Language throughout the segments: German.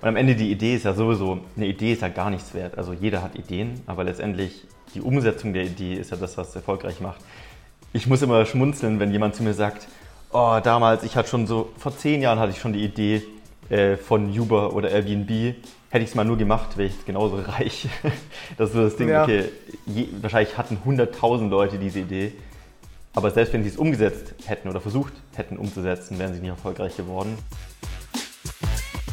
Und am Ende die Idee ist ja sowieso, eine Idee ist ja gar nichts wert. Also jeder hat Ideen, aber letztendlich die Umsetzung der Idee ist ja das, was es erfolgreich macht. Ich muss immer schmunzeln, wenn jemand zu mir sagt, oh, damals, ich hatte schon so, vor zehn Jahren hatte ich schon die Idee äh, von Uber oder Airbnb. Hätte ich es mal nur gemacht, wäre ich jetzt genauso reich. das ist so das Ding, ja. okay, je, wahrscheinlich hatten 100.000 Leute diese Idee. Aber selbst wenn sie es umgesetzt hätten oder versucht hätten umzusetzen, wären sie nicht erfolgreich geworden.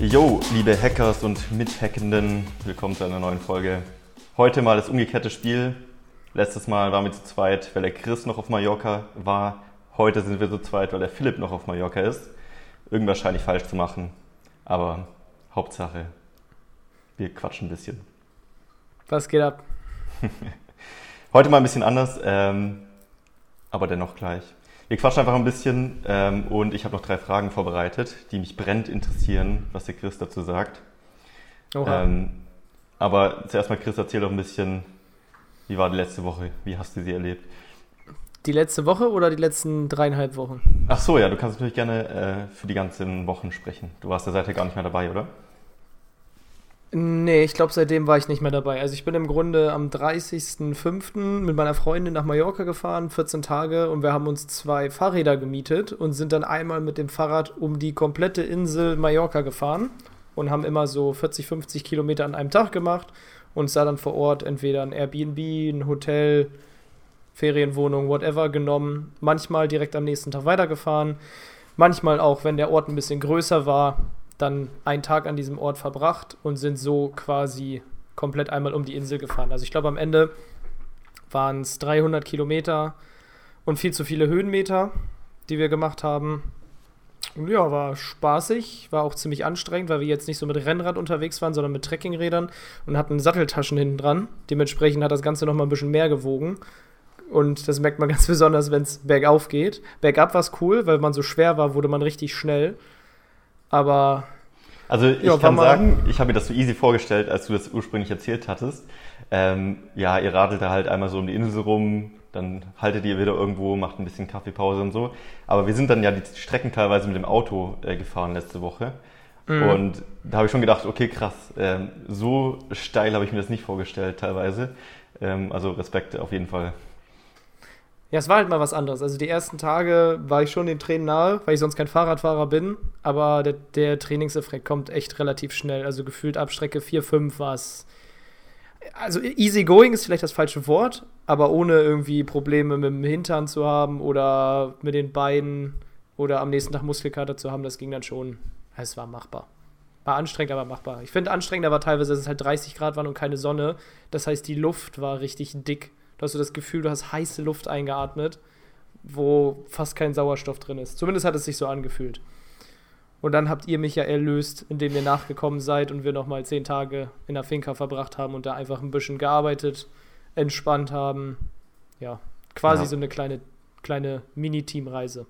Jo, liebe Hackers und Mithackenden, willkommen zu einer neuen Folge. Heute mal das umgekehrte Spiel. Letztes Mal waren wir zu zweit, weil der Chris noch auf Mallorca war. Heute sind wir zu zweit, weil der Philipp noch auf Mallorca ist. Irgendwas scheine ich falsch zu machen, aber Hauptsache, wir quatschen ein bisschen. Was geht ab? Heute mal ein bisschen anders, ähm, aber dennoch gleich. Wir quatschen einfach ein bisschen ähm, und ich habe noch drei Fragen vorbereitet, die mich brennend interessieren, was der Chris dazu sagt. Ähm, aber zuerst mal, Chris, erzähl doch ein bisschen, wie war die letzte Woche? Wie hast du sie erlebt? Die letzte Woche oder die letzten dreieinhalb Wochen? Ach so, ja, du kannst natürlich gerne äh, für die ganzen Wochen sprechen. Du warst ja seither gar nicht mehr dabei, oder? Nee, ich glaube, seitdem war ich nicht mehr dabei. Also ich bin im Grunde am 30.05. mit meiner Freundin nach Mallorca gefahren, 14 Tage, und wir haben uns zwei Fahrräder gemietet und sind dann einmal mit dem Fahrrad um die komplette Insel Mallorca gefahren und haben immer so 40, 50 Kilometer an einem Tag gemacht und da dann vor Ort entweder ein Airbnb, ein Hotel, Ferienwohnung, whatever genommen. Manchmal direkt am nächsten Tag weitergefahren. Manchmal auch, wenn der Ort ein bisschen größer war, dann einen Tag an diesem Ort verbracht und sind so quasi komplett einmal um die Insel gefahren. Also ich glaube, am Ende waren es 300 Kilometer und viel zu viele Höhenmeter, die wir gemacht haben. Und ja, war spaßig, war auch ziemlich anstrengend, weil wir jetzt nicht so mit Rennrad unterwegs waren, sondern mit Trekkingrädern und hatten Satteltaschen hinten dran. Dementsprechend hat das Ganze nochmal ein bisschen mehr gewogen. Und das merkt man ganz besonders, wenn es bergauf geht. Bergab war es cool, weil man so schwer war, wurde man richtig schnell. Aber. Also ich ja, kann sagen, ich habe mir das so easy vorgestellt, als du das ursprünglich erzählt hattest. Ähm, ja, ihr radelt da halt einmal so um die Insel rum, dann haltet ihr wieder irgendwo, macht ein bisschen Kaffeepause und so. Aber wir sind dann ja die Strecken teilweise mit dem Auto äh, gefahren letzte Woche. Mhm. Und da habe ich schon gedacht, okay, krass, ähm, so steil habe ich mir das nicht vorgestellt teilweise. Ähm, also Respekt auf jeden Fall. Ja, es war halt mal was anderes. Also die ersten Tage war ich schon den Tränen nahe, weil ich sonst kein Fahrradfahrer bin. Aber der, der Trainingseffekt kommt echt relativ schnell. Also gefühlt ab Strecke 4, 5 war es. Also easy going ist vielleicht das falsche Wort, aber ohne irgendwie Probleme mit dem Hintern zu haben oder mit den Beinen oder am nächsten Tag Muskelkater zu haben, das ging dann schon. Es war machbar. War anstrengend, aber machbar. Ich finde anstrengender war teilweise, dass es halt 30 Grad waren und keine Sonne. Das heißt, die Luft war richtig dick. Du hast so das Gefühl, du hast heiße Luft eingeatmet, wo fast kein Sauerstoff drin ist. Zumindest hat es sich so angefühlt. Und dann habt ihr mich ja erlöst, indem ihr nachgekommen seid und wir nochmal zehn Tage in der Finca verbracht haben und da einfach ein bisschen gearbeitet, entspannt haben. Ja, quasi ja. so eine kleine, kleine Mini-Teamreise.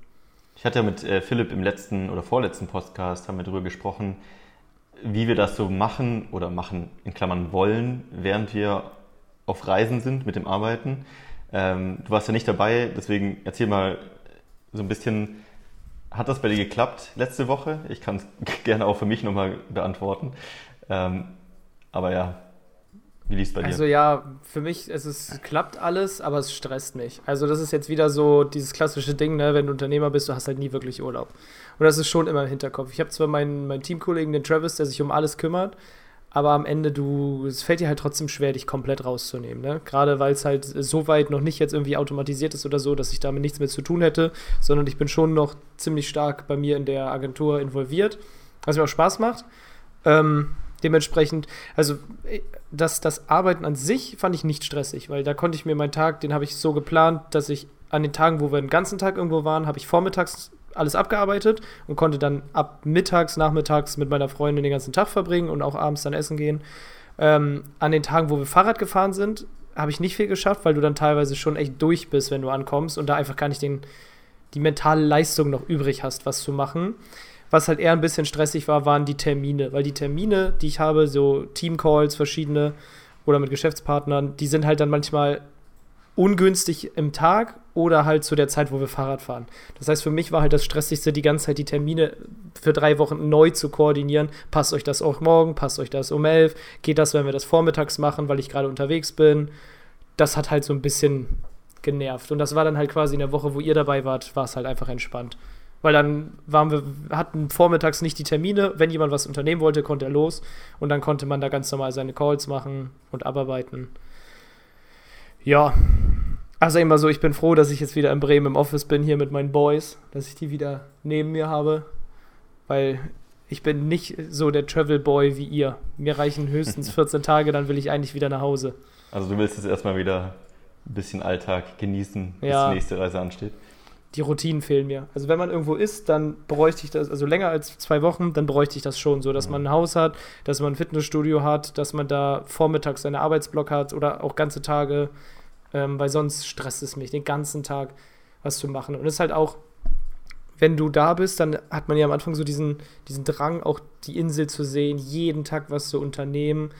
Ich hatte ja mit äh, Philipp im letzten oder vorletzten Podcast haben wir darüber gesprochen, wie wir das so machen oder machen in Klammern wollen, während wir auf Reisen sind mit dem Arbeiten. Ähm, du warst ja nicht dabei, deswegen erzähl mal so ein bisschen, hat das bei dir geklappt letzte Woche? Ich kann es gerne auch für mich nochmal beantworten. Ähm, aber ja, wie liest bei dir? Also ja, für mich es ist, klappt alles, aber es stresst mich. Also das ist jetzt wieder so dieses klassische Ding, ne? wenn du Unternehmer bist, du hast halt nie wirklich Urlaub. Und das ist schon immer im Hinterkopf. Ich habe zwar meinen, meinen Teamkollegen, den Travis, der sich um alles kümmert, aber am Ende du, es fällt dir halt trotzdem schwer, dich komplett rauszunehmen. Ne? Gerade weil es halt so weit noch nicht jetzt irgendwie automatisiert ist oder so, dass ich damit nichts mehr zu tun hätte, sondern ich bin schon noch ziemlich stark bei mir in der Agentur involviert, was mir auch Spaß macht. Ähm, dementsprechend, also das, das Arbeiten an sich fand ich nicht stressig, weil da konnte ich mir meinen Tag, den habe ich so geplant, dass ich an den Tagen, wo wir den ganzen Tag irgendwo waren, habe ich vormittags alles abgearbeitet und konnte dann ab mittags, nachmittags mit meiner Freundin den ganzen Tag verbringen und auch abends dann essen gehen. Ähm, an den Tagen, wo wir Fahrrad gefahren sind, habe ich nicht viel geschafft, weil du dann teilweise schon echt durch bist, wenn du ankommst und da einfach gar nicht den, die mentale Leistung noch übrig hast, was zu machen. Was halt eher ein bisschen stressig war, waren die Termine, weil die Termine, die ich habe, so Teamcalls, verschiedene oder mit Geschäftspartnern, die sind halt dann manchmal ungünstig im Tag oder halt zu der Zeit, wo wir Fahrrad fahren. Das heißt, für mich war halt das Stressigste, die ganze Zeit die Termine für drei Wochen neu zu koordinieren. Passt euch das auch morgen, passt euch das um elf, geht das, wenn wir das vormittags machen, weil ich gerade unterwegs bin. Das hat halt so ein bisschen genervt. Und das war dann halt quasi in der Woche, wo ihr dabei wart, war es halt einfach entspannt. Weil dann waren wir, hatten vormittags nicht die Termine. Wenn jemand was unternehmen wollte, konnte er los. Und dann konnte man da ganz normal seine Calls machen und abarbeiten. Ja, also immer so, ich bin froh, dass ich jetzt wieder in Bremen im Office bin, hier mit meinen Boys, dass ich die wieder neben mir habe, weil ich bin nicht so der Travel Boy wie ihr. Mir reichen höchstens 14 Tage, dann will ich eigentlich wieder nach Hause. Also du willst jetzt erstmal wieder ein bisschen Alltag genießen, bis ja. die nächste Reise ansteht. Die Routinen fehlen mir. Also wenn man irgendwo ist, dann bräuchte ich das, also länger als zwei Wochen, dann bräuchte ich das schon, so dass mhm. man ein Haus hat, dass man ein Fitnessstudio hat, dass man da vormittags seine Arbeitsblock hat oder auch ganze Tage ähm, weil sonst stresst es mich den ganzen Tag, was zu machen. Und es ist halt auch, wenn du da bist, dann hat man ja am Anfang so diesen, diesen Drang, auch die Insel zu sehen, jeden Tag was zu unternehmen.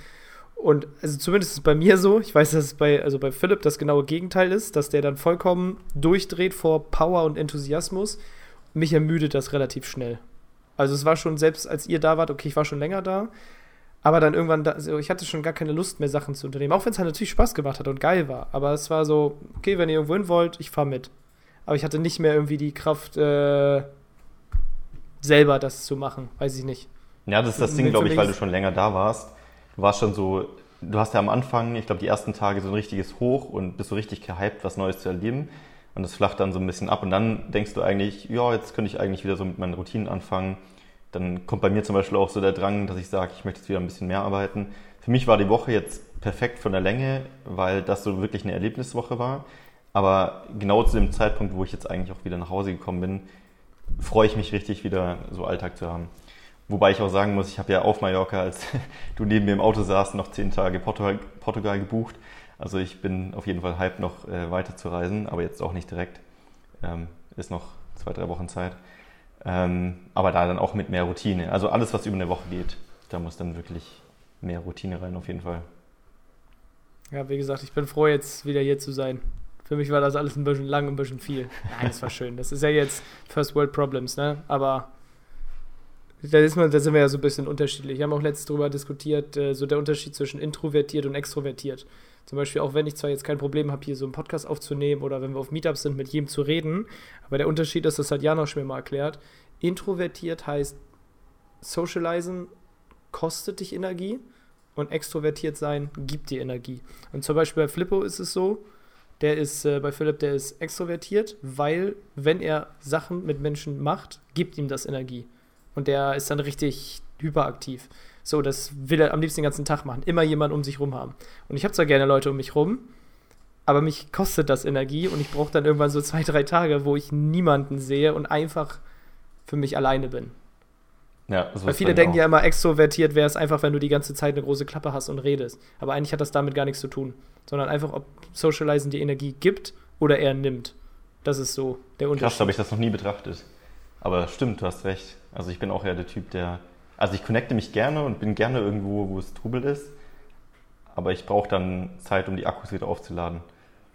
Und also zumindest ist es bei mir so, ich weiß, dass es bei, also bei Philipp das genaue Gegenteil ist, dass der dann vollkommen durchdreht vor Power und Enthusiasmus. Mich ermüdet das relativ schnell. Also es war schon, selbst als ihr da wart, okay, ich war schon länger da, aber dann irgendwann, da, also ich hatte schon gar keine Lust mehr, Sachen zu unternehmen. Auch wenn es halt natürlich Spaß gemacht hat und geil war. Aber es war so, okay, wenn ihr irgendwo hin wollt, ich fahre mit. Aber ich hatte nicht mehr irgendwie die Kraft, äh, selber das zu machen. Weiß ich nicht. Ja, das ist das Ding, glaube ich, weil du schon länger da warst. Du warst schon so, du hast ja am Anfang, ich glaube, die ersten Tage so ein richtiges Hoch und bist so richtig gehypt, was Neues zu erleben. Und das flacht dann so ein bisschen ab. Und dann denkst du eigentlich, ja, jetzt könnte ich eigentlich wieder so mit meinen Routinen anfangen dann kommt bei mir zum Beispiel auch so der Drang, dass ich sage, ich möchte jetzt wieder ein bisschen mehr arbeiten. Für mich war die Woche jetzt perfekt von der Länge, weil das so wirklich eine Erlebniswoche war. Aber genau zu dem Zeitpunkt, wo ich jetzt eigentlich auch wieder nach Hause gekommen bin, freue ich mich richtig, wieder so Alltag zu haben. Wobei ich auch sagen muss, ich habe ja auf Mallorca, als du neben mir im Auto saßt, noch zehn Tage Portugal, Portugal gebucht. Also ich bin auf jeden Fall hype, noch äh, weiter zu reisen, aber jetzt auch nicht direkt. Ähm, ist noch zwei, drei Wochen Zeit. Ähm, aber da dann auch mit mehr Routine. Also alles, was über eine Woche geht, da muss dann wirklich mehr Routine rein, auf jeden Fall. Ja, wie gesagt, ich bin froh, jetzt wieder hier zu sein. Für mich war das alles ein bisschen lang ein bisschen viel. Nein, das war schön. Das ist ja jetzt First World Problems, ne? Aber da, ist man, da sind wir ja so ein bisschen unterschiedlich. Wir haben auch letztens darüber diskutiert, äh, so der Unterschied zwischen introvertiert und extrovertiert. Zum Beispiel auch wenn ich zwar jetzt kein Problem habe, hier so einen Podcast aufzunehmen oder wenn wir auf Meetups sind, mit jedem zu reden, aber der Unterschied ist, das hat Janosch mir mal erklärt, introvertiert heißt socializen kostet dich Energie und extrovertiert sein gibt dir Energie. Und zum Beispiel bei Flippo ist es so, der ist äh, bei Philipp, der ist extrovertiert, weil wenn er Sachen mit Menschen macht, gibt ihm das Energie. Und der ist dann richtig hyperaktiv. So, das will er am liebsten den ganzen Tag machen. Immer jemanden um sich rum haben. Und ich habe zwar gerne Leute um mich rum, aber mich kostet das Energie und ich brauche dann irgendwann so zwei, drei Tage, wo ich niemanden sehe und einfach für mich alleine bin. Ja, so Weil viele denken auch. ja immer, extrovertiert wäre es einfach, wenn du die ganze Zeit eine große Klappe hast und redest. Aber eigentlich hat das damit gar nichts zu tun. Sondern einfach, ob Socializen die Energie gibt oder er nimmt. Das ist so der Unterschied. Krass, habe ich das noch nie betrachtet. Aber stimmt, du hast recht. Also ich bin auch eher der Typ, der also ich connecte mich gerne und bin gerne irgendwo, wo es Trubel ist. Aber ich brauche dann Zeit, um die Akkus wieder aufzuladen.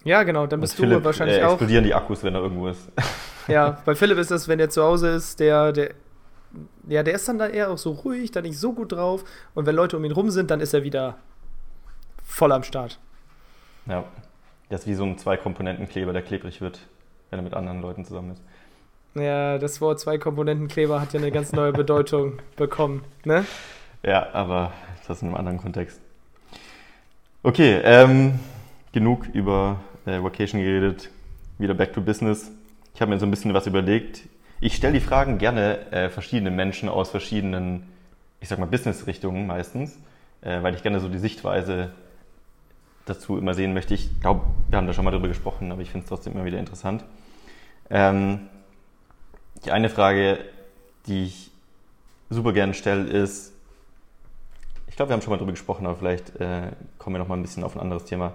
Ja, genau, dann bist und du Philipp, wahrscheinlich äh, explodieren auch. die Akkus, wenn er irgendwo ist. Ja, bei Philipp ist das, wenn er zu Hause ist, der, der, ja, der ist dann da eher auch so ruhig, da nicht so gut drauf. Und wenn Leute um ihn rum sind, dann ist er wieder voll am Start. Ja, das ist wie so ein Zwei-Komponenten-Kleber, der klebrig wird, wenn er mit anderen Leuten zusammen ist. Ja, das Wort Zwei-Komponenten-Kleber hat ja eine ganz neue Bedeutung bekommen, ne? Ja, aber das in einem anderen Kontext. Okay, ähm, genug über äh, Vacation geredet. Wieder back to business. Ich habe mir so ein bisschen was überlegt. Ich stelle die Fragen gerne äh, verschiedenen Menschen aus verschiedenen, ich sag mal, Business-Richtungen meistens, äh, weil ich gerne so die Sichtweise dazu immer sehen möchte. Ich glaube, wir haben da schon mal drüber gesprochen, aber ich finde es trotzdem immer wieder interessant. Ähm, die eine Frage, die ich super gerne stelle, ist, ich glaube, wir haben schon mal drüber gesprochen, aber vielleicht äh, kommen wir noch mal ein bisschen auf ein anderes Thema.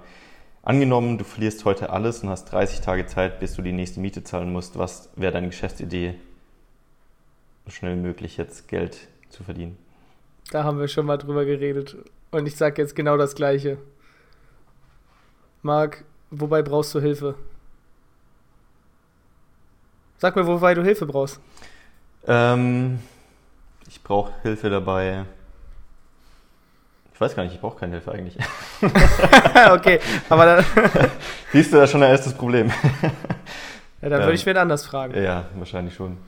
Angenommen, du verlierst heute alles und hast 30 Tage Zeit, bis du die nächste Miete zahlen musst. Was wäre deine Geschäftsidee, so schnell wie möglich jetzt Geld zu verdienen? Da haben wir schon mal drüber geredet. Und ich sage jetzt genau das Gleiche. Marc, wobei brauchst du Hilfe? Sag mir, wobei du Hilfe brauchst. Ähm, ich brauche Hilfe dabei. Ich weiß gar nicht, ich brauche keine Hilfe eigentlich. okay, aber dann. Siehst du da schon ein erstes Problem? ja, dann würde ich wen anders fragen. Ja, wahrscheinlich schon.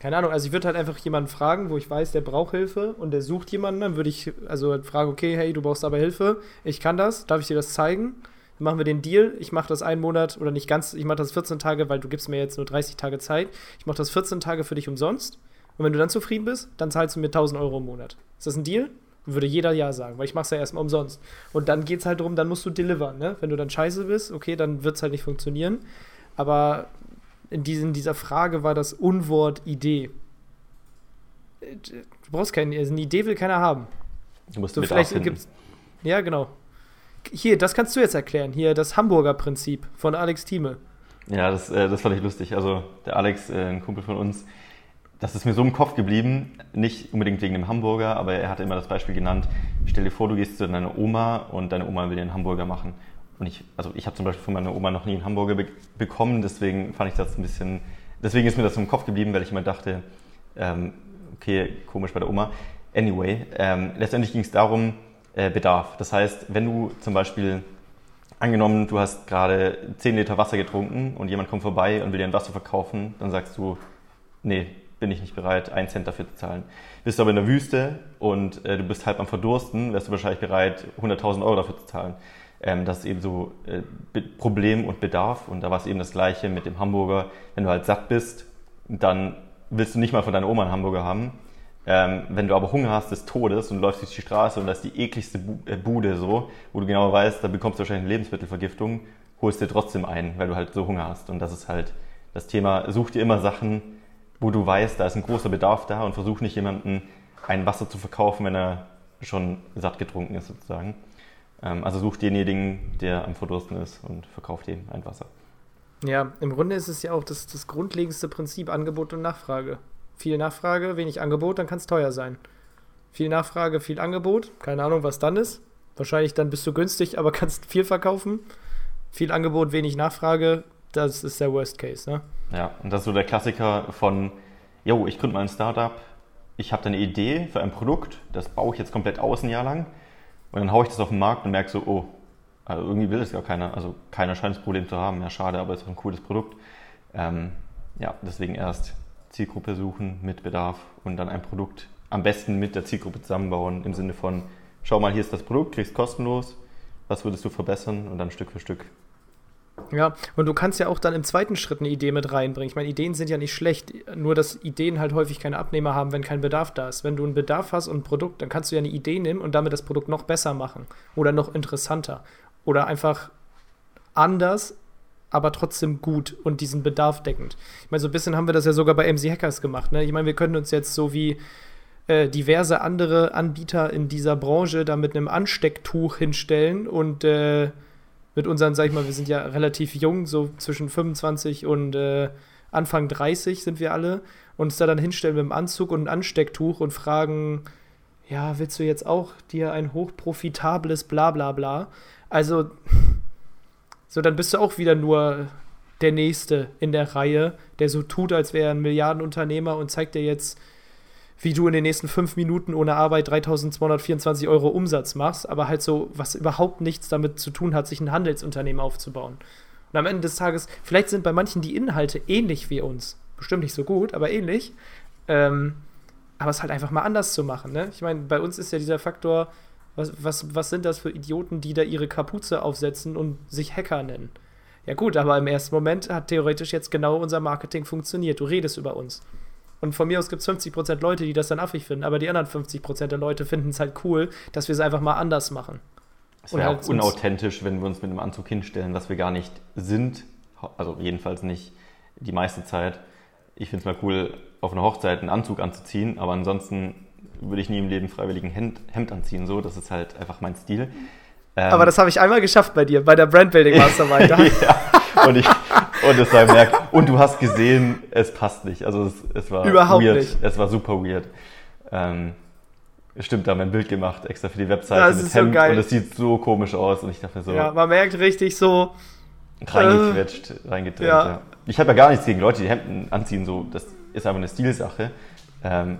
Keine Ahnung, also ich würde halt einfach jemanden fragen, wo ich weiß, der braucht Hilfe und der sucht jemanden. Dann würde ich also fragen, okay, hey, du brauchst aber Hilfe, ich kann das, darf ich dir das zeigen? Machen wir den Deal, ich mache das einen Monat oder nicht ganz, ich mache das 14 Tage, weil du gibst mir jetzt nur 30 Tage Zeit. Ich mache das 14 Tage für dich umsonst. Und wenn du dann zufrieden bist, dann zahlst du mir 1000 Euro im Monat. Ist das ein Deal? Würde jeder ja sagen, weil ich mache es ja erstmal umsonst. Und dann geht es halt darum, dann musst du delivern. Ne? Wenn du dann scheiße bist, okay, dann wird es halt nicht funktionieren. Aber in diesen, dieser Frage war das Unwort Idee. Du brauchst keine, also eine Idee will keiner haben. Du musst So, vielleicht gibt's. Ja, genau. Hier, das kannst du jetzt erklären. Hier, das Hamburger Prinzip von Alex Thieme. Ja, das, äh, das fand ich lustig. Also der Alex, äh, ein Kumpel von uns, das ist mir so im Kopf geblieben, nicht unbedingt wegen dem Hamburger, aber er hatte immer das Beispiel genannt, stell dir vor, du gehst zu deiner Oma und deine Oma will dir einen Hamburger machen. Und ich, also ich habe zum Beispiel von meiner Oma noch nie einen Hamburger be bekommen, deswegen fand ich das ein bisschen, deswegen ist mir das im Kopf geblieben, weil ich immer dachte, ähm, okay, komisch bei der Oma. Anyway, ähm, letztendlich ging es darum, äh, Bedarf. Das heißt, wenn du zum Beispiel Angenommen, du hast gerade 10 Liter Wasser getrunken und jemand kommt vorbei und will dir ein Wasser verkaufen, dann sagst du, nee, bin ich nicht bereit, einen Cent dafür zu zahlen. Bist du aber in der Wüste und äh, du bist halb am Verdursten, wärst du wahrscheinlich bereit, 100.000 Euro dafür zu zahlen. Ähm, das ist eben so äh, Problem und Bedarf und da war es eben das Gleiche mit dem Hamburger. Wenn du halt satt bist, dann willst du nicht mal von deiner Oma einen Hamburger haben. Ähm, wenn du aber Hunger hast des Todes und läufst durch die Straße und das ist die ekligste äh, Bude so, wo du genau weißt, da bekommst du wahrscheinlich eine Lebensmittelvergiftung, holst dir trotzdem ein, weil du halt so Hunger hast. Und das ist halt das Thema, such dir immer Sachen, wo du weißt, da ist ein großer Bedarf da und versuch nicht jemanden ein Wasser zu verkaufen, wenn er schon satt getrunken ist sozusagen. Ähm, also such denjenigen, der am Verdursten ist und verkauft ihm ein Wasser. Ja, im Grunde ist es ja auch das, das grundlegendste Prinzip Angebot und Nachfrage. Viel Nachfrage, wenig Angebot, dann kann es teuer sein. Viel Nachfrage, viel Angebot, keine Ahnung, was dann ist. Wahrscheinlich dann bist du günstig, aber kannst viel verkaufen. Viel Angebot, wenig Nachfrage, das ist der Worst Case, ne? Ja, und das ist so der Klassiker von, yo, ich gründe mal ein Startup, ich habe eine Idee für ein Produkt, das baue ich jetzt komplett aus ein Jahr lang und dann haue ich das auf den Markt und merke so, oh, also irgendwie will das gar keiner, also keiner scheint das Problem zu haben, ja schade, aber es ist ein cooles Produkt. Ähm, ja, deswegen erst Zielgruppe suchen mit Bedarf und dann ein Produkt am besten mit der Zielgruppe zusammenbauen im Sinne von, schau mal, hier ist das Produkt, kriegst kostenlos, was würdest du verbessern und dann Stück für Stück Ja, und du kannst ja auch dann im zweiten Schritt eine Idee mit reinbringen. Ich meine, Ideen sind ja nicht schlecht, nur dass Ideen halt häufig keine Abnehmer haben, wenn kein Bedarf da ist. Wenn du einen Bedarf hast und ein Produkt, dann kannst du ja eine Idee nehmen und damit das Produkt noch besser machen oder noch interessanter oder einfach anders, aber trotzdem gut und diesen Bedarf deckend. Ich meine, so ein bisschen haben wir das ja sogar bei MC Hackers gemacht. Ne? Ich meine, wir können uns jetzt so wie äh, diverse andere Anbieter in dieser Branche da mit einem Anstecktuch hinstellen und äh, mit unseren, sag ich mal, wir sind ja relativ jung, so zwischen 25 und äh, Anfang 30 sind wir alle, uns da dann hinstellen mit einem Anzug und einem Anstecktuch und fragen, ja, willst du jetzt auch dir ein hochprofitables Blablabla? Bla, bla? Also, so dann bist du auch wieder nur der Nächste in der Reihe, der so tut, als wäre er ein Milliardenunternehmer und zeigt dir jetzt, wie du in den nächsten fünf Minuten ohne Arbeit 3224 Euro Umsatz machst, aber halt so, was überhaupt nichts damit zu tun hat, sich ein Handelsunternehmen aufzubauen. Und am Ende des Tages, vielleicht sind bei manchen die Inhalte ähnlich wie uns. Bestimmt nicht so gut, aber ähnlich. Ähm, aber es halt einfach mal anders zu machen. Ne? Ich meine, bei uns ist ja dieser Faktor, Was, was, was sind das für Idioten, die da ihre Kapuze aufsetzen und sich Hacker nennen? Ja gut, aber im ersten Moment hat theoretisch jetzt genau unser Marketing funktioniert. Du redest über uns. Und von mir aus gibt es 50% Leute, die das dann affig finden, aber die anderen 50% der Leute finden es halt cool, dass wir es einfach mal anders machen. Es wäre halt auch unauthentisch, wenn wir uns mit einem Anzug hinstellen, was wir gar nicht sind. Also jedenfalls nicht die meiste Zeit. Ich finde es mal cool, auf einer Hochzeit einen Anzug anzuziehen, aber ansonsten würde ich nie im Leben freiwillig ein Hemd, Hemd anziehen. So, das ist halt einfach mein Stil. Ähm, aber das habe ich einmal geschafft bei dir, bei der Brandbuilding Mastermind. ja, und ich, und es sei merkt, und du hast gesehen, es passt nicht. Also es, es war Überhaupt weird. Nicht. Es war super weird. Ähm, stimmt, da haben wir ein Bild gemacht, extra für die Webseite mit Hemd so und es sieht so komisch aus und ich dachte so. Ja, man merkt richtig so. Reingequetscht, äh, reingedreht. Ja. Ja. Ich habe ja gar nichts gegen Leute, die Hemden anziehen, so, das ist einfach eine Stilsache. Ähm,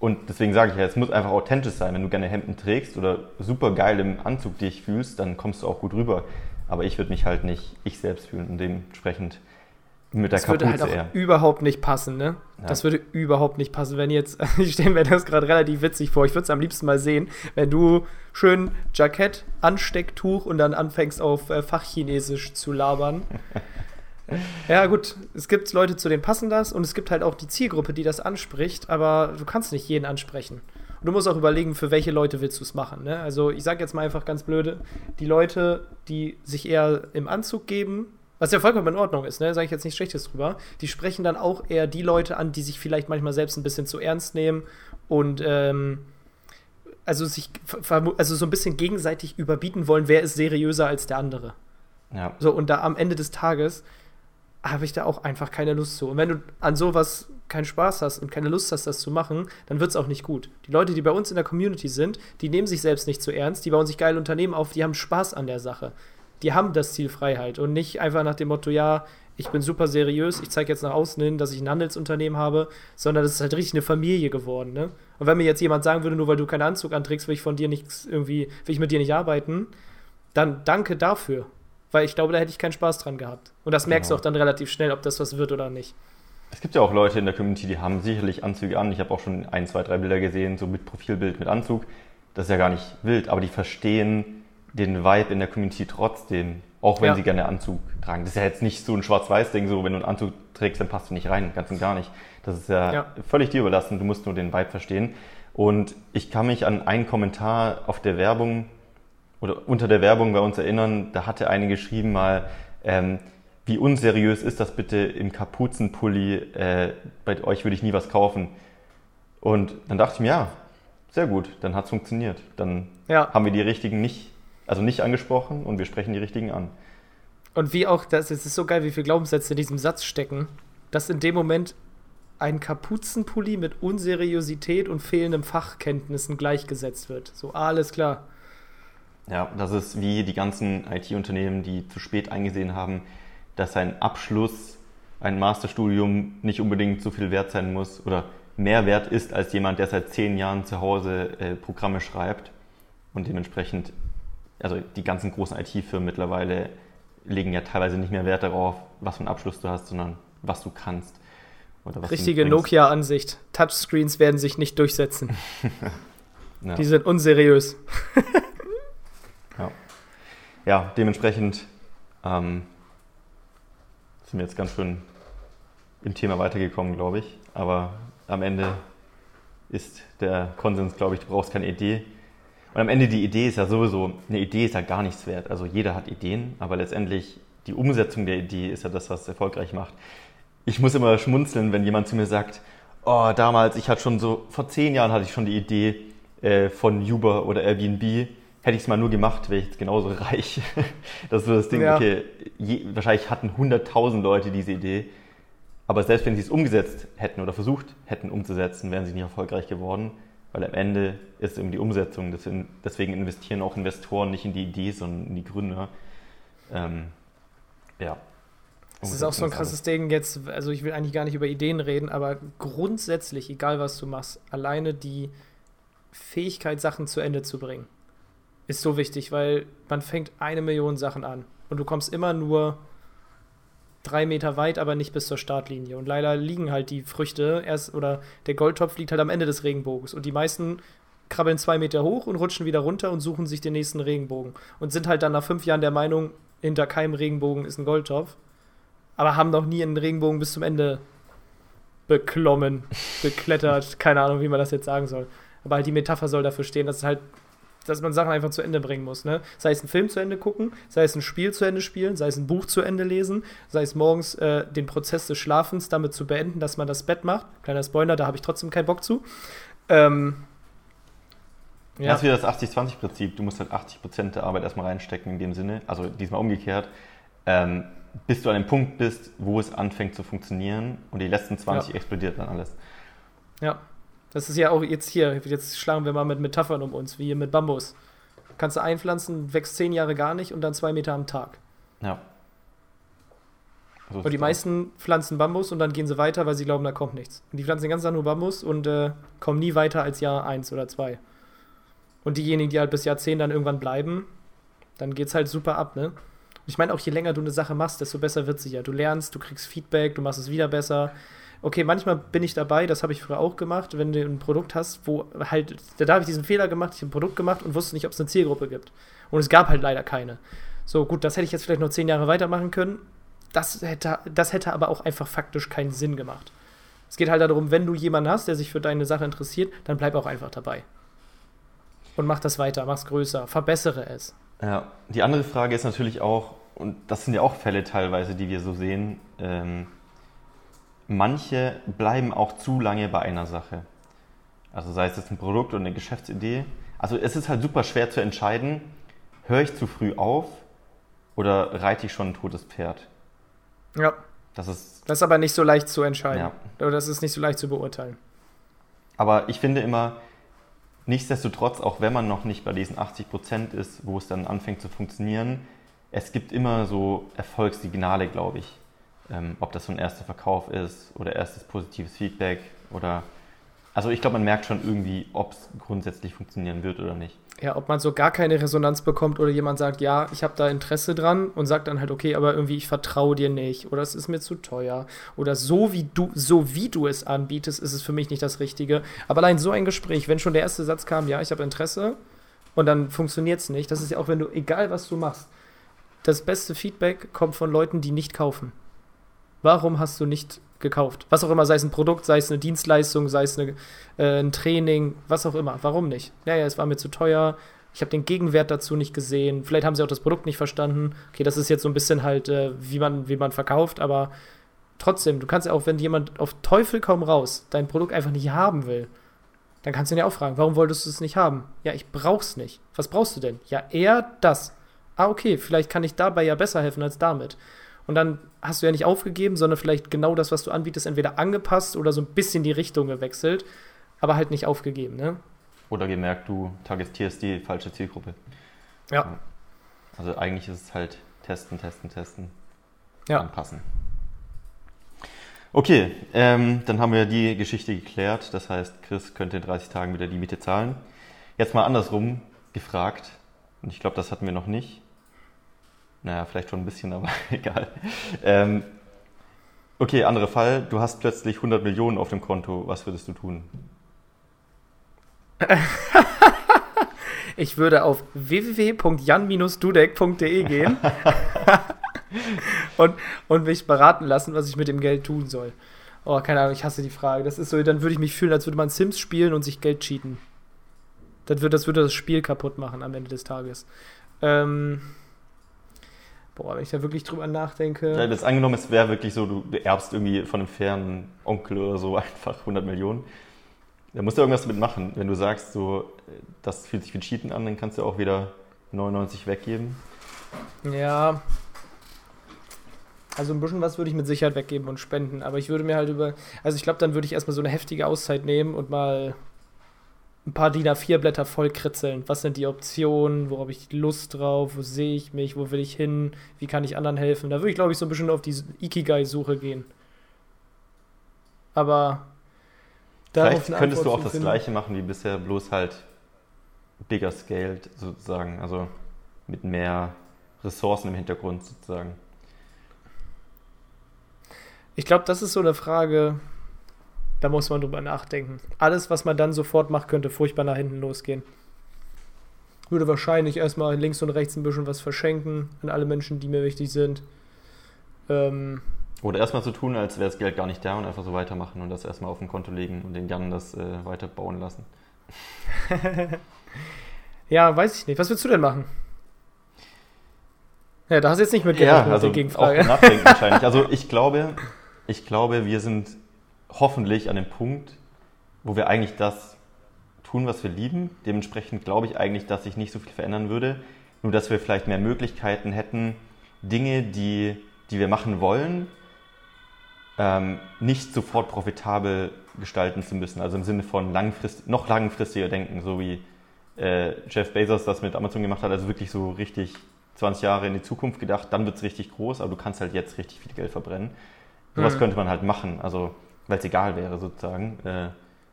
und deswegen sage ich ja, es muss einfach authentisch sein. Wenn du gerne Hemden trägst oder super geil im Anzug dich fühlst, dann kommst du auch gut rüber. Aber ich würde mich halt nicht ich selbst fühlen und dementsprechend mit der das Kapuze würde halt auch eher. überhaupt nicht passen, ne? Ja. Das würde überhaupt nicht passen, wenn jetzt, ich stelle mir das gerade relativ witzig vor, ich würde es am liebsten mal sehen, wenn du schön Jackett, Anstecktuch und dann anfängst auf äh, Fachchinesisch zu labern. ja, gut, es gibt Leute, zu denen passen das und es gibt halt auch die Zielgruppe, die das anspricht, aber du kannst nicht jeden ansprechen. Und du musst auch überlegen, für welche Leute willst du es machen. Ne? Also ich sage jetzt mal einfach ganz blöde, die Leute, die sich eher im Anzug geben, was ja vollkommen in Ordnung ist, ne? Sage ich jetzt nichts Schlechtes drüber. Die sprechen dann auch eher die Leute an, die sich vielleicht manchmal selbst ein bisschen zu ernst nehmen und ähm, also sich also so ein bisschen gegenseitig überbieten wollen, wer ist seriöser als der andere. Ja. So, und da am Ende des Tages habe ich da auch einfach keine Lust zu. Und wenn du an sowas keinen Spaß hast und keine Lust hast, das zu machen, dann wird es auch nicht gut. Die Leute, die bei uns in der Community sind, die nehmen sich selbst nicht zu ernst, die bauen sich geile Unternehmen auf, die haben Spaß an der Sache die haben das Ziel Freiheit und nicht einfach nach dem Motto, ja, ich bin super seriös, ich zeige jetzt nach außen hin, dass ich ein Handelsunternehmen habe, sondern das ist halt richtig eine Familie geworden, ne? Und wenn mir jetzt jemand sagen würde, nur weil du keinen Anzug anträgst, will ich von dir nichts irgendwie, will ich mit dir nicht arbeiten, dann danke dafür. Weil ich glaube, da hätte ich keinen Spaß dran gehabt. Und das merkst genau. du auch dann relativ schnell, ob das was wird oder nicht. Es gibt ja auch Leute in der Community, die haben sicherlich Anzüge an. Ich habe auch schon ein, zwei, drei Bilder gesehen, so mit Profilbild mit Anzug. Das ist ja gar nicht wild, aber die verstehen den Vibe in der Community trotzdem, auch wenn ja. sie gerne Anzug tragen. Das ist ja jetzt nicht so ein Schwarz-Weiß-Ding, so wenn du einen Anzug trägst, dann passt du nicht rein, ganz und gar nicht. Das ist ja, ja, völlig dir überlassen, du musst nur den Vibe verstehen. Und ich kann mich an einen Kommentar auf der Werbung oder unter der Werbung bei uns erinnern, da hatte eine geschrieben mal, ähm, wie unseriös ist das bitte im Kapuzenpulli, äh, bei euch würde ich nie was kaufen. Und dann dachte ich mir, ja, sehr gut, dann hat es funktioniert. Dann ja. haben wir die richtigen nicht also nicht angesprochen und wir sprechen die richtigen an. Und wie auch, das, es ist so geil, wie viele Glaubenssätze in diesem Satz stecken, dass in dem Moment ein Kapuzenpulli mit Unseriosität und fehlenden Fachkenntnissen gleichgesetzt wird. So, alles klar. Ja, das ist wie die ganzen IT-Unternehmen, die zu spät eingesehen haben, dass ein Abschluss, ein Masterstudium nicht unbedingt so viel wert sein muss oder mehr wert ist als jemand, der seit zehn Jahren zu Hause äh, Programme schreibt und dementsprechend also die ganzen großen IT-Firmen mittlerweile legen ja teilweise nicht mehr Wert darauf, was für einen Abschluss du hast, sondern was du kannst. Richtige Nokia-Ansicht. Touchscreens werden sich nicht durchsetzen. ja. Die sind unseriös. ja. dementsprechend ähm, sind wir jetzt ganz schön im Thema weitergekommen, glaube ich. Aber am Ende ist der Konsens, glaube ich, du brauchst keine Idee, und am Ende die Idee ist ja sowieso, eine Idee ist ja gar nichts wert. Also jeder hat Ideen, aber letztendlich die Umsetzung der Idee ist ja das, was erfolgreich macht. Ich muss immer schmunzeln, wenn jemand zu mir sagt, oh, damals, ich hatte schon so, vor zehn Jahren hatte ich schon die Idee äh, von Uber oder Airbnb. Hätte ich es mal nur gemacht, wäre ich jetzt genauso reich. das ist so das Ding, ja. okay, je, wahrscheinlich hatten 100.000 Leute diese Idee. Aber selbst wenn sie es umgesetzt hätten oder versucht hätten umzusetzen, wären sie nicht erfolgreich geworden weil am Ende ist es eben die Umsetzung. Deswegen investieren auch Investoren nicht in die Idee, sondern in die Gründer. Ähm, ja. Das ist auch so ein krasses Ding jetzt, also ich will eigentlich gar nicht über Ideen reden, aber grundsätzlich, egal was du machst, alleine die Fähigkeit, Sachen zu Ende zu bringen, ist so wichtig, weil man fängt eine Million Sachen an und du kommst immer nur drei Meter weit, aber nicht bis zur Startlinie. Und leider liegen halt die Früchte erst, oder der Goldtopf liegt halt am Ende des Regenbogens. Und die meisten krabbeln zwei Meter hoch und rutschen wieder runter und suchen sich den nächsten Regenbogen. Und sind halt dann nach fünf Jahren der Meinung, hinter keinem Regenbogen ist ein Goldtopf. Aber haben noch nie einen Regenbogen bis zum Ende beklommen, beklettert. Keine Ahnung, wie man das jetzt sagen soll. Aber halt die Metapher soll dafür stehen, dass es halt dass man Sachen einfach zu Ende bringen muss. Ne? Sei es einen Film zu Ende gucken, sei es ein Spiel zu Ende spielen, sei es ein Buch zu Ende lesen, sei es morgens äh, den Prozess des Schlafens damit zu beenden, dass man das Bett macht. Kleiner Spoiler, da habe ich trotzdem keinen Bock zu. Ähm, ja. Das ist wieder das 80-20-Prinzip. Du musst halt 80% der Arbeit erstmal reinstecken in dem Sinne, also diesmal umgekehrt, ähm, bis du an dem Punkt bist, wo es anfängt zu funktionieren und die letzten 20 ja. explodiert dann alles. Ja, das ist ja auch jetzt hier, jetzt schlagen wir mal mit Metaphern um uns, wie hier mit Bambus. Kannst du einpflanzen, wächst zehn Jahre gar nicht und dann zwei Meter am Tag. Ja. So und die meisten pflanzen Bambus und dann gehen sie weiter, weil sie glauben, da kommt nichts. Und die pflanzen den ganzen Tag nur Bambus und äh, kommen nie weiter als Jahr eins oder zwei. Und diejenigen, die halt bis Jahr zehn dann irgendwann bleiben, dann geht's halt super ab, ne? Und ich meine auch, je länger du eine Sache machst, desto besser wird sie ja. Du lernst, du kriegst Feedback, du machst es wieder besser okay, manchmal bin ich dabei, das habe ich früher auch gemacht, wenn du ein Produkt hast, wo halt, da habe ich diesen Fehler gemacht, ich habe ein Produkt gemacht und wusste nicht, ob es eine Zielgruppe gibt. Und es gab halt leider keine. So, gut, das hätte ich jetzt vielleicht noch zehn Jahre weitermachen können. Das hätte, das hätte aber auch einfach faktisch keinen Sinn gemacht. Es geht halt darum, wenn du jemanden hast, der sich für deine Sache interessiert, dann bleib auch einfach dabei. Und mach das weiter, mach es größer, verbessere es. Ja, die andere Frage ist natürlich auch, und das sind ja auch Fälle teilweise, die wir so sehen, ähm, manche bleiben auch zu lange bei einer Sache. Also sei es jetzt ein Produkt oder eine Geschäftsidee. Also es ist halt super schwer zu entscheiden, höre ich zu früh auf oder reite ich schon ein totes Pferd? Ja. Das ist, das ist aber nicht so leicht zu entscheiden. Ja. Oder das ist nicht so leicht zu beurteilen. Aber ich finde immer, nichtsdestotrotz, auch wenn man noch nicht bei diesen 80 Prozent ist, wo es dann anfängt zu funktionieren, es gibt immer so Erfolgssignale, glaube ich ähm, ob das so ein erster Verkauf ist oder erstes positives Feedback oder also ich glaube, man merkt schon irgendwie, ob es grundsätzlich funktionieren wird oder nicht. Ja, ob man so gar keine Resonanz bekommt oder jemand sagt, ja, ich habe da Interesse dran und sagt dann halt, okay, aber irgendwie ich vertraue dir nicht oder es ist mir zu teuer oder so wie du so wie du es anbietest, ist es für mich nicht das Richtige. Aber allein so ein Gespräch, wenn schon der erste Satz kam, ja, ich habe Interesse und dann funktioniert es nicht, das ist ja auch, wenn du egal was du machst, das beste Feedback kommt von Leuten, die nicht kaufen. Warum hast du nicht gekauft? Was auch immer, sei es ein Produkt, sei es eine Dienstleistung, sei es eine, äh, ein Training, was auch immer. Warum nicht? Naja, es war mir zu teuer. Ich habe den Gegenwert dazu nicht gesehen. Vielleicht haben sie auch das Produkt nicht verstanden. Okay, das ist jetzt so ein bisschen halt, äh, wie, man, wie man verkauft, aber trotzdem, du kannst ja auch, wenn jemand auf Teufel komm raus dein Produkt einfach nicht haben will, dann kannst du ihn ja auch fragen, warum wolltest du es nicht haben? Ja, ich brauch's nicht. Was brauchst du denn? Ja, eher das. Ah, okay, vielleicht kann ich dabei ja besser helfen als damit. Und dann hast du ja nicht aufgegeben, sondern vielleicht genau das, was du anbietest, entweder angepasst oder so ein bisschen die Richtung gewechselt, aber halt nicht aufgegeben. Ne? Oder gemerkt, du targetierst die falsche Zielgruppe. Ja. Also eigentlich ist es halt testen, testen, testen. Ja. Anpassen. Okay, ähm, dann haben wir die Geschichte geklärt. Das heißt, Chris könnte in 30 Tagen wieder die Miete zahlen. Jetzt mal andersrum gefragt. Und ich glaube, das hatten wir noch nicht. Naja, vielleicht schon ein bisschen, aber egal. Ähm, okay, anderer Fall. Du hast plötzlich 100 Millionen auf dem Konto. Was würdest du tun? ich würde auf www.jan-dudek.de gehen und, und mich beraten lassen, was ich mit dem Geld tun soll. Oh, keine Ahnung, ich hasse die Frage. Das ist so, dann würde ich mich fühlen, als würde man Sims spielen und sich Geld cheaten. Das würde das, würde das Spiel kaputt machen am Ende des Tages. Ähm, Boah, wenn ich da wirklich drüber nachdenke. Ja, das angenommen, es wäre wirklich so, du erbst irgendwie von einem fernen Onkel oder so einfach 100 Millionen. Da musst du irgendwas damit machen. Wenn du sagst, so, das fühlt sich wie Cheaten an, dann kannst du auch wieder 99 weggeben. Ja. Also ein bisschen was würde ich mit Sicherheit weggeben und spenden. Aber ich würde mir halt über. Also ich glaube, dann würde ich erstmal so eine heftige Auszeit nehmen und mal ein paar DIN A4-Blätter voll kritzeln. Was sind die Optionen? Wo habe ich Lust drauf? Wo sehe ich mich? Wo will ich hin? Wie kann ich anderen helfen? Da würde ich, glaube ich, so ein bisschen auf die Ikigai-Suche gehen. Aber Vielleicht könntest du auch das gleiche machen wie bisher, bloß halt bigger scaled sozusagen, also mit mehr Ressourcen im Hintergrund sozusagen. Ich glaube, das ist so eine Frage, Da muss man drüber nachdenken. Alles, was man dann sofort macht, könnte furchtbar nach hinten losgehen. Würde wahrscheinlich erstmal links und rechts ein bisschen was verschenken an alle Menschen, die mir wichtig sind. Ähm, Oder erstmal so tun, als wäre das Geld gar nicht da und einfach so weitermachen und das erstmal auf dem Konto legen und den Jan das äh, weiter bauen lassen. ja, weiß ich nicht. Was willst du denn machen? Ja, da hast du jetzt nicht mit ja, also Gegenfrage. Auch nachdenken wahrscheinlich. Also ich glaube, ich glaube, wir sind hoffentlich an dem Punkt, wo wir eigentlich das tun, was wir lieben. Dementsprechend glaube ich eigentlich, dass sich nicht so viel verändern würde. Nur, dass wir vielleicht mehr Möglichkeiten hätten, Dinge, die, die wir machen wollen, ähm, nicht sofort profitabel gestalten zu müssen. Also im Sinne von langfrist, noch langfristiger denken, so wie äh, Jeff Bezos das mit Amazon gemacht hat. Also wirklich so richtig 20 Jahre in die Zukunft gedacht, dann wird es richtig groß, aber du kannst halt jetzt richtig viel Geld verbrennen. Sowas mhm. könnte man halt machen, also weil es egal wäre sozusagen. Äh,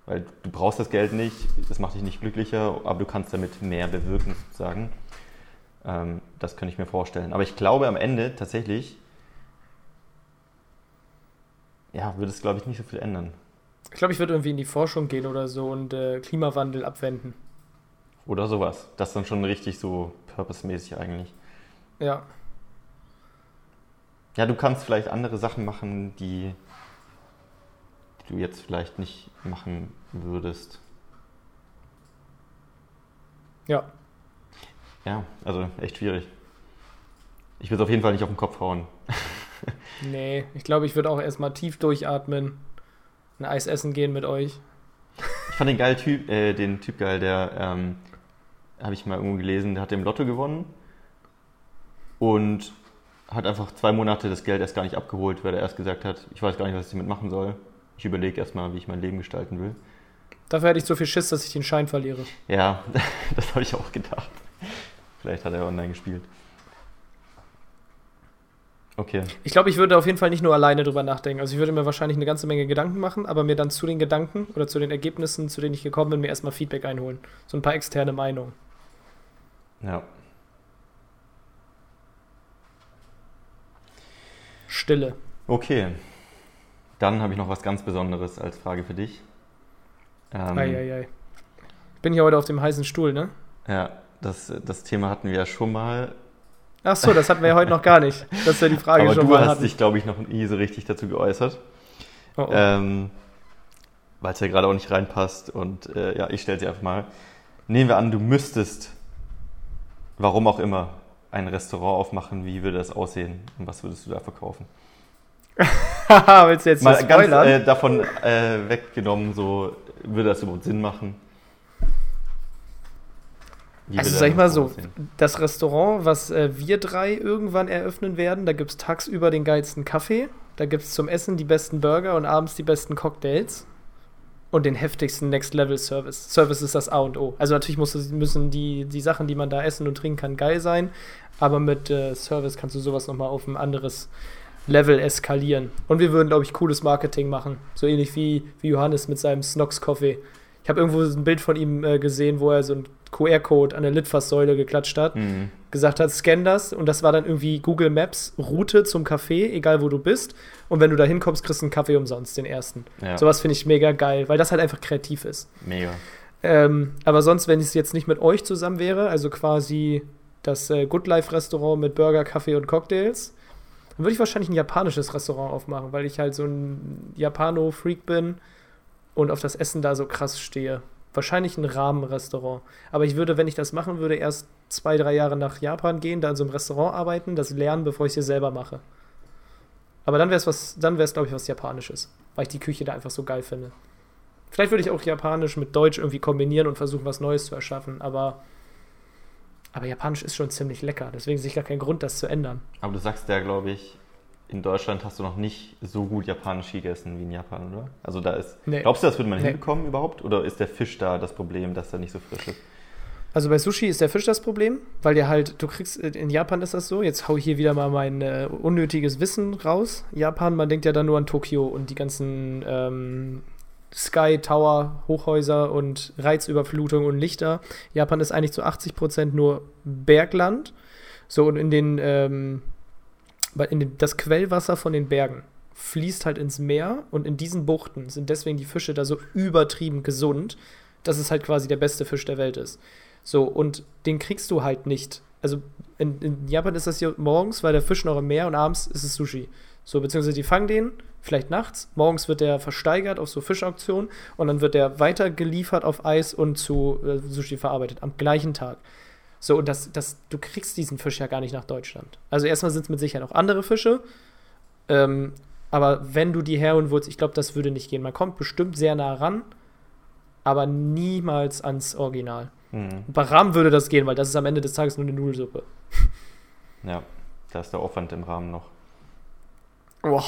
weil du brauchst das Geld nicht, das macht dich nicht glücklicher, aber du kannst damit mehr bewirken sozusagen. Ähm, das könnte ich mir vorstellen. Aber ich glaube am Ende tatsächlich, ja, würde es glaube ich nicht so viel ändern. Ich glaube, ich würde irgendwie in die Forschung gehen oder so und äh, Klimawandel abwenden. Oder sowas. Das ist dann schon richtig so purpose-mäßig eigentlich. Ja. Ja, du kannst vielleicht andere Sachen machen, die, die du jetzt vielleicht nicht machen würdest. Ja. Ja, also echt schwierig. Ich würde es auf jeden Fall nicht auf den Kopf hauen. nee, ich glaube, ich würde auch erstmal tief durchatmen, ein Eis essen gehen mit euch. Ich fand den geil Typ, äh, den Typ geil, der ähm, habe ich mal irgendwo gelesen, der hat im Lotto gewonnen und hat einfach zwei Monate das Geld erst gar nicht abgeholt, weil er erst gesagt hat, ich weiß gar nicht, was ich damit machen soll. Ich überlege erstmal, wie ich mein Leben gestalten will. Dafür hätte ich so viel Schiss, dass ich den Schein verliere. Ja, das habe ich auch gedacht. Vielleicht hat er online gespielt. Okay. Ich glaube, ich würde auf jeden Fall nicht nur alleine drüber nachdenken. Also ich würde mir wahrscheinlich eine ganze Menge Gedanken machen, aber mir dann zu den Gedanken oder zu den Ergebnissen, zu denen ich gekommen bin, mir erstmal Feedback einholen. So ein paar externe Meinungen. Ja. Stille. Okay. Dann habe ich noch was ganz Besonderes als Frage für dich. Ähm, Eieiei. Ich bin hier heute auf dem heißen Stuhl, ne? Ja, das, das Thema hatten wir ja schon mal. Ach so, das hatten wir ja heute noch gar nicht. Das ist ja die Frage Aber schon du mal hast dich, glaube ich, noch nie so richtig dazu geäußert. Oh oh. Ähm, Weil es ja gerade auch nicht reinpasst. Und äh, ja, ich stelle sie einfach mal. Nehmen wir an, du müsstest, warum auch immer, ein Restaurant aufmachen, wie würde das aussehen und was würdest du da verkaufen? Willst du jetzt Mal ganz äh, davon äh, weggenommen, so würde das überhaupt Sinn machen? Wie also sag ich mal so, aussehen? das Restaurant, was äh, wir drei irgendwann eröffnen werden, da gibt es tagsüber den geilsten Kaffee, da gibt es zum Essen die besten Burger und abends die besten Cocktails und den heftigsten Next-Level-Service. Service ist das A und O. Also natürlich muss, müssen die, die Sachen, die man da essen und trinken kann, geil sein, aber mit äh, Service kannst du sowas nochmal auf ein anderes Level eskalieren. Und wir würden, glaube ich, cooles Marketing machen. So ähnlich wie, wie Johannes mit seinem Snox-Coffee. Ich habe irgendwo ein Bild von ihm äh, gesehen, wo er so ein QR-Code an der Litfaßsäule geklatscht hat, mhm. gesagt hat, scan das und das war dann irgendwie Google Maps Route zum Café, egal wo du bist. Und wenn du da hinkommst, kriegst du einen Kaffee umsonst, den ersten. Ja. Sowas finde ich mega geil, weil das halt einfach kreativ ist. Mega. Ähm, aber sonst, wenn es jetzt nicht mit euch zusammen wäre, also quasi das äh, Good Life Restaurant mit Burger, Kaffee und Cocktails, dann würde ich wahrscheinlich ein japanisches Restaurant aufmachen, weil ich halt so ein Japano-Freak bin und auf das Essen da so krass stehe. Wahrscheinlich ein Rahmenrestaurant. Aber ich würde, wenn ich das machen würde, erst zwei, drei Jahre nach Japan gehen, da in so einem Restaurant arbeiten, das lernen, bevor ich es hier selber mache. Aber dann wäre es was, dann wäre es, glaube ich, was Japanisches, weil ich die Küche da einfach so geil finde. Vielleicht würde ich auch Japanisch mit Deutsch irgendwie kombinieren und versuchen, was Neues zu erschaffen, aber, aber Japanisch ist schon ziemlich lecker, deswegen sehe ich gar keinen Grund, das zu ändern. Aber du sagst ja, glaube ich, in Deutschland hast du noch nicht so gut Japanisch gegessen wie in Japan, oder? Also da ist. Nee. Glaubst du, das würde man nee. hinbekommen überhaupt? Oder ist der Fisch da das Problem, dass er nicht so frisch ist? Also bei Sushi ist der Fisch das Problem, weil der halt, du kriegst, in Japan ist das so, jetzt hau ich hier wieder mal mein äh, unnötiges Wissen raus. Japan, man denkt ja dann nur an Tokio und die ganzen ähm, Sky Tower, Hochhäuser und Reizüberflutung und Lichter. Japan ist eigentlich zu 80 Prozent nur Bergland. So, und in den ähm, in das Quellwasser von den Bergen fließt halt ins Meer und in diesen Buchten sind deswegen die Fische da so übertrieben gesund, dass es halt quasi der beste Fisch der Welt ist. So, und den kriegst du halt nicht. Also in, in Japan ist das hier morgens, weil der Fisch noch im Meer und abends ist es Sushi. So, beziehungsweise die fangen den, vielleicht nachts. Morgens wird der versteigert auf so Fischauktionen und dann wird der weiter geliefert auf Eis und zu äh, Sushi verarbeitet am gleichen Tag. So, und das, das, du kriegst diesen Fisch ja gar nicht nach Deutschland. Also erstmal sind es mit Sicherheit auch andere Fische. Ähm, aber wenn du die herholen willst, ich glaube, das würde nicht gehen. Man kommt bestimmt sehr nah ran, aber niemals ans Original. Mhm. Bei Rahmen würde das gehen, weil das ist am Ende des Tages nur eine Nudelsuppe. Ja, da ist der Aufwand im Rahmen noch. Boah.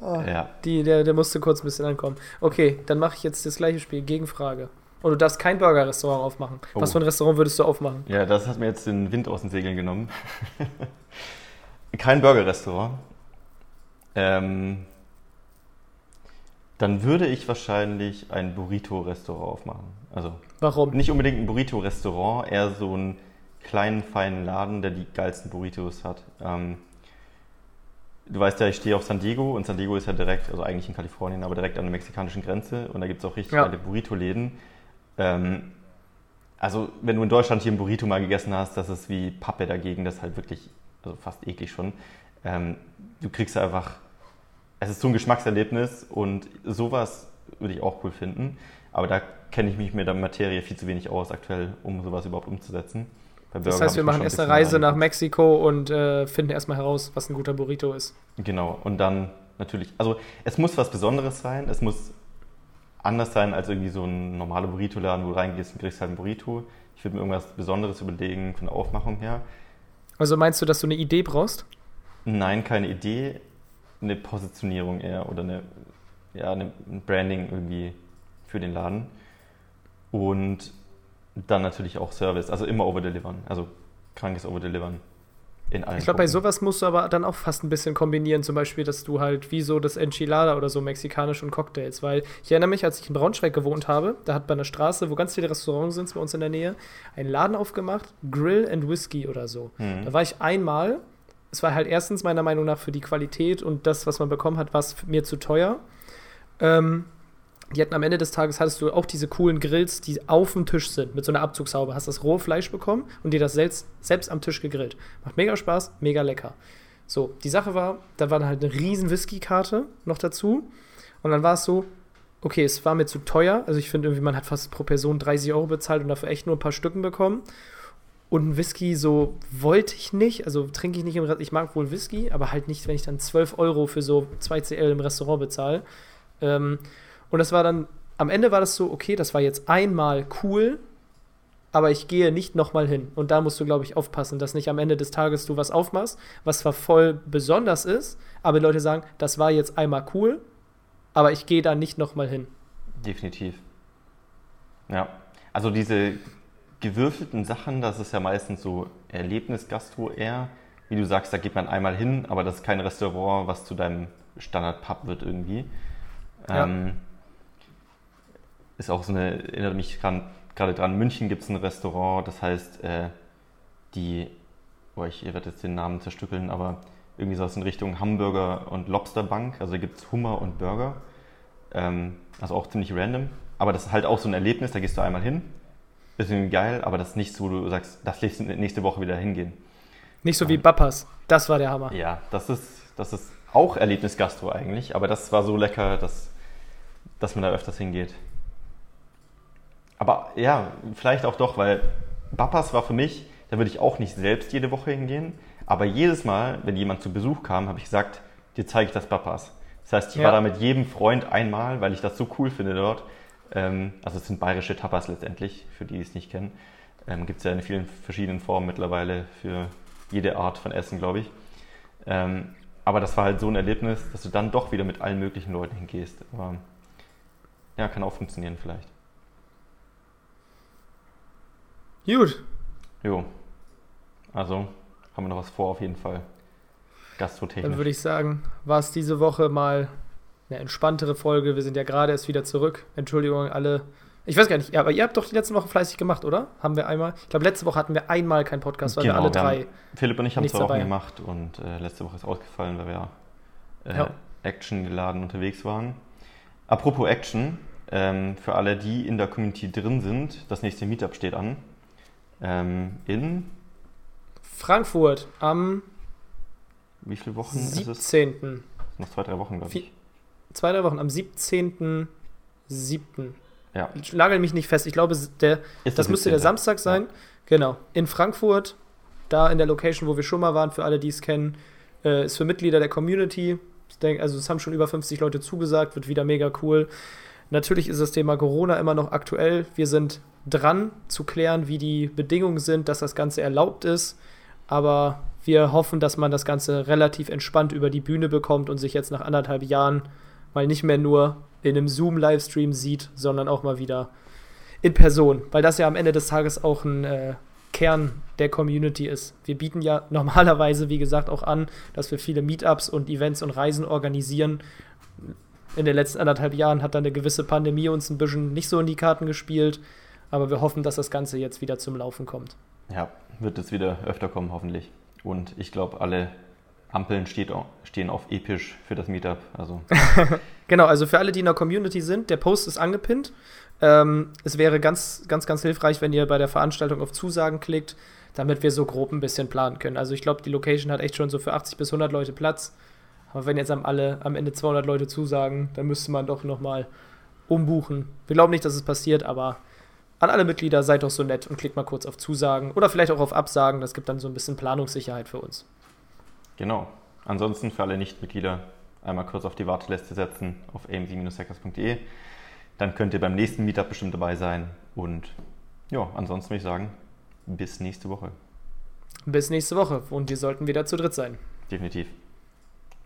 Oh, ja. Die, der, der musste kurz ein bisschen ankommen. Okay, dann mache ich jetzt das gleiche Spiel. Gegenfrage. Und du darfst kein Burger-Restaurant aufmachen. Oh. Was für ein Restaurant würdest du aufmachen? Ja, das hat mir jetzt den Wind aus den Segeln genommen. kein Burger-Restaurant. Ähm, dann würde ich wahrscheinlich ein Burrito-Restaurant aufmachen. Also Warum? Nicht unbedingt ein Burrito-Restaurant, eher so einen kleinen, feinen Laden, der die geilsten Burritos hat. Ähm, du weißt ja, ich stehe auf San Diego und San Diego ist ja direkt, also eigentlich in Kalifornien, aber direkt an der mexikanischen Grenze und da gibt es auch richtig ja. geile Burrito-Läden. Ähm, also, wenn du in Deutschland hier ein Burrito mal gegessen hast, das ist wie Pappe dagegen, das ist halt wirklich, also fast eklig schon. Ähm, du kriegst einfach es ist so ein Geschmackserlebnis und sowas würde ich auch cool finden. Aber da kenne ich mich mit der Materie viel zu wenig aus aktuell, um sowas überhaupt umzusetzen. Das heißt, wir machen erst eine Reise nach Mexiko und äh, finden erstmal heraus, was ein guter Burrito ist. Genau, und dann natürlich, also es muss was Besonderes sein, es muss anders sein als irgendwie so ein normaler Burrito-Laden, wo du reingehst und kriegst halt ein Burrito. Ich würde mir irgendwas Besonderes überlegen von der Aufmachung her. Also meinst du, dass du eine Idee brauchst? Nein, keine Idee eine Positionierung eher oder eine, ja, eine, ein Branding irgendwie für den Laden. Und dann natürlich auch Service, also immer overdelivern, also krankes overdelivern. In allen ich glaube, bei sowas musst du aber dann auch fast ein bisschen kombinieren, zum Beispiel, dass du halt wie so das Enchilada oder so mexikanisch und Cocktails, weil ich erinnere mich, als ich in Braunschweig gewohnt habe, da hat bei einer Straße, wo ganz viele Restaurants sind, bei uns in der Nähe, ein Laden aufgemacht, Grill and Whiskey oder so. Mhm. Da war ich einmal es war halt erstens meiner Meinung nach für die Qualität und das, was man bekommen hat, war es mir zu teuer. Ähm, die hatten am Ende des Tages hattest du auch diese coolen Grills, die auf dem Tisch sind, mit so einer Abzugshaube. Hast das rohe Fleisch bekommen und dir das selbst, selbst am Tisch gegrillt. Macht mega Spaß, mega lecker. So, die Sache war, da war halt eine riesen Whisky-Karte noch dazu. Und dann war es so, okay, es war mir zu teuer. Also ich finde irgendwie, man hat fast pro Person 30 Euro bezahlt und dafür echt nur ein paar Stücken bekommen. Und ein Whisky so wollte ich nicht, also trinke ich nicht im Restaurant. Ich mag wohl Whisky, aber halt nicht, wenn ich dann 12 Euro für so 2 CL im Restaurant bezahle. Ähm, und das war dann, am Ende war das so, okay, das war jetzt einmal cool, aber ich gehe nicht nochmal hin. Und da musst du, glaube ich, aufpassen, dass nicht am Ende des Tages du was aufmachst, was zwar voll besonders ist, aber die Leute sagen, das war jetzt einmal cool, aber ich gehe da nicht nochmal hin. Definitiv. Ja. Also diese gewürfelten Sachen, das ist ja meistens so Erlebnisgastro eher. Wie du sagst, da geht man einmal hin, aber das ist kein Restaurant, was zu deinem Standard-Pub wird irgendwie. Ja. Ähm, ist auch so eine, erinnere mich gerade dran, München gibt es ein Restaurant, das heißt, äh, die, oh, ich werde jetzt den Namen zerstückeln, aber irgendwie so aus in Richtung Hamburger und Lobsterbank. Also da gibt es Hummer und Burger. Ähm, also auch ziemlich random. Aber das ist halt auch so ein Erlebnis, da gehst du einmal hin ist irgendwie geil, aber das ist nichts, wo du sagst, das lässt nächste Woche wieder hingehen. Nicht so wie Bappas. Das war der Hammer. Ja, das ist, das ist auch Erlebnisgastro eigentlich, aber das war so lecker, dass, dass man da öfters hingeht. Aber ja, vielleicht auch doch, weil Bappas war für mich, da würde ich auch nicht selbst jede Woche hingehen, aber jedes Mal, wenn jemand zu Besuch kam, habe ich gesagt, dir zeige ich das Bappas. Das heißt, ich ja. war da mit jedem Freund einmal, weil ich das so cool finde dort. Ähm, also es sind bayerische Tapas letztendlich, für die, die es nicht kennen. Ähm, Gibt es ja in vielen verschiedenen Formen mittlerweile für jede Art von Essen, glaube ich. Ähm, aber das war halt so ein Erlebnis, dass du dann doch wieder mit allen möglichen Leuten hingehst. Aber ja, kann auch funktionieren vielleicht. Gut. Jo. Also haben wir noch was vor auf jeden Fall. Gastrotechnisch. Dann würde ich sagen, war es diese Woche mal eine entspanntere Folge. Wir sind ja gerade erst wieder zurück. Entschuldigung alle Ich weiß gar nicht, aber ihr habt doch die letzte Woche fleißig gemacht, oder? Haben wir einmal? Ich glaube, letzte Woche hatten wir einmal keinen Podcast, weil genau, wir alle wir drei. Haben, Philipp und ich haben zwei Wochen dabei. gemacht und äh, letzte Woche ist ausgefallen, weil wir äh, Ja. actiongeladen unterwegs waren. Apropos Action, ähm, für alle, die in der Community drin sind, das nächste Meetup steht an. Ähm, in Frankfurt am wie viele Wochen ist es? 17. Noch zwei, drei Wochen, glaube ich. Zwei, drei Wochen, am 17.07. Ja. Ich lagere mich nicht fest. Ich glaube, der, Ist das müsste der 17.. Samstag sein. Genau. In Frankfurt, da in der Location, wo wir schon mal waren, für alle, die es kennen, äh, ist für Mitglieder der Community. Denke, also es haben schon über 50 Leute zugesagt, wird wieder mega cool. Natürlich ist das Thema Corona immer noch aktuell. Wir sind dran zu klären, wie die Bedingungen sind, dass das Ganze erlaubt ist. Aber wir hoffen, dass man das Ganze relativ entspannt über die Bühne bekommt und sich jetzt nach anderthalb Jahren mal nicht mehr nur in einem Zoom-Livestream sieht, sondern auch mal wieder in Person, weil das ja am Ende des Tages auch ein äh, Kern der Community ist. Wir bieten ja normalerweise, wie gesagt, auch an, dass wir viele Meetups und Events und Reisen organisieren. In den letzten anderthalb Jahren hat dann eine gewisse Pandemie uns ein bisschen nicht so in die Karten gespielt, aber wir hoffen, dass das Ganze jetzt wieder zum Laufen kommt. Ja, wird es wieder öfter kommen, hoffentlich. Und ich glaube, alle Ampeln steht, stehen auf episch für das Meetup. Also Genau, also für alle, die in der Community sind, der Post ist angepinnt. Ähm, es wäre ganz, ganz, ganz hilfreich, wenn ihr bei der Veranstaltung auf Zusagen klickt, damit wir so grob ein bisschen planen können. Also ich glaube, die Location hat echt schon so für 80 bis 100 Leute Platz. Aber wenn jetzt am, alle, am Ende 200 Leute zusagen, dann müsste man doch nochmal umbuchen. Wir glauben nicht, dass es passiert, aber an alle Mitglieder seid doch so nett und klickt mal kurz auf Zusagen oder vielleicht auch auf Absagen. Das gibt dann so ein bisschen Planungssicherheit für uns. genau. Ansonsten für alle Nichtmitglieder einmal kurz auf die Warteliste setzen auf amc-hackers.de. Dann könnt ihr beim nächsten Meetup bestimmt dabei sein. Und ja, ansonsten würde ich sagen, bis nächste Woche. Bis nächste Woche und wir sollten wieder zu dritt sein. Definitiv.